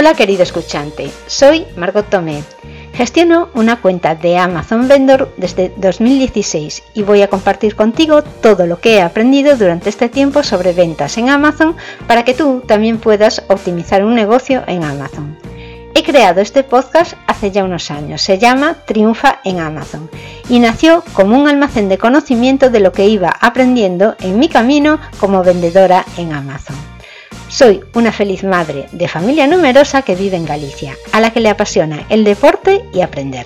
Hola querido escuchante, soy Margot Tomé. Gestiono una cuenta de Amazon Vendor desde 2016 y voy a compartir contigo todo lo que he aprendido durante este tiempo sobre ventas en Amazon para que tú también puedas optimizar un negocio en Amazon. He creado este podcast hace ya unos años, se llama Triunfa en Amazon y nació como un almacén de conocimiento de lo que iba aprendiendo en mi camino como vendedora en Amazon. Soy una feliz madre de familia numerosa que vive en Galicia, a la que le apasiona el deporte y aprender.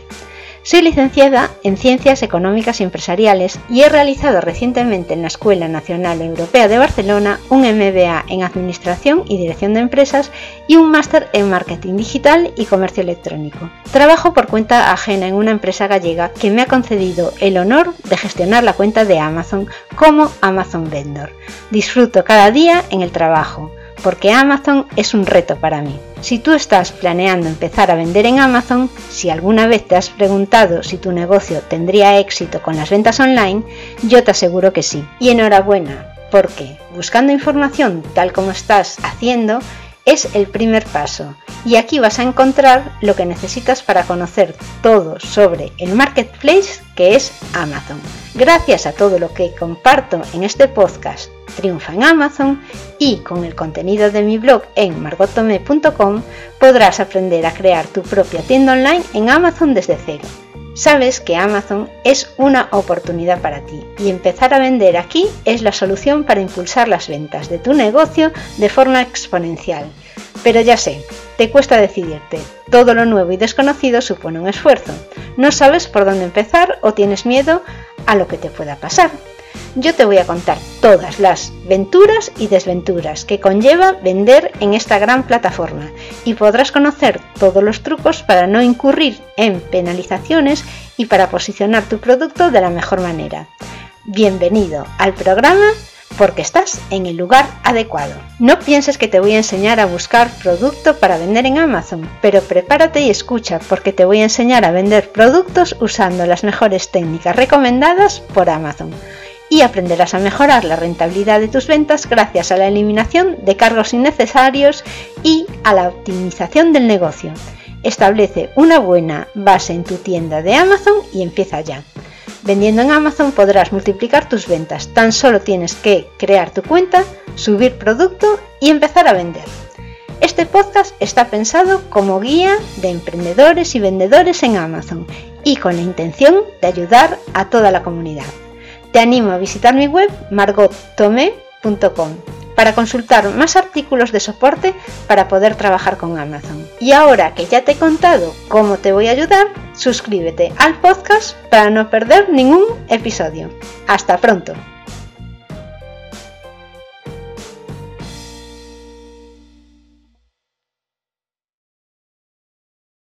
Soy licenciada en Ciencias Económicas y Empresariales y he realizado recientemente en la Escuela Nacional Europea de Barcelona un MBA en Administración y Dirección de Empresas y un máster en Marketing Digital y Comercio Electrónico. Trabajo por cuenta ajena en una empresa gallega que me ha concedido el honor de gestionar la cuenta de Amazon como Amazon Vendor. Disfruto cada día en el trabajo porque Amazon es un reto para mí. Si tú estás planeando empezar a vender en Amazon, si alguna vez te has preguntado si tu negocio tendría éxito con las ventas online, yo te aseguro que sí. Y enhorabuena, porque buscando información tal como estás haciendo, es el primer paso y aquí vas a encontrar lo que necesitas para conocer todo sobre el marketplace que es Amazon. Gracias a todo lo que comparto en este podcast Triunfa en Amazon y con el contenido de mi blog en margotome.com podrás aprender a crear tu propia tienda online en Amazon desde cero. Sabes que Amazon es una oportunidad para ti y empezar a vender aquí es la solución para impulsar las ventas de tu negocio de forma exponencial. Pero ya sé, te cuesta decidirte. Todo lo nuevo y desconocido supone un esfuerzo. No sabes por dónde empezar o tienes miedo a lo que te pueda pasar yo te voy a contar todas las venturas y desventuras que conlleva vender en esta gran plataforma y podrás conocer todos los trucos para no incurrir en penalizaciones y para posicionar tu producto de la mejor manera. Bienvenido al programa porque estás en el lugar adecuado. No pienses que te voy a enseñar a buscar producto para vender en Amazon, pero prepárate y escucha porque te voy a enseñar a vender productos usando las mejores técnicas recomendadas por Amazon y aprenderás a mejorar la rentabilidad de tus ventas gracias a la eliminación de cargos innecesarios y a la optimización del negocio. Establece una buena base en tu tienda de Amazon y empieza ya. Vendiendo en Amazon podrás multiplicar tus ventas. Tan solo tienes que crear tu cuenta, subir producto y empezar a vender. Este podcast está pensado como guía de emprendedores y vendedores en Amazon y con la intención de ayudar a toda la comunidad. Te animo a visitar mi web margottome.com para consultar más artículos de soporte para poder trabajar con Amazon. Y ahora que ya te he contado cómo te voy a ayudar, suscríbete al podcast para no perder ningún episodio. Hasta pronto.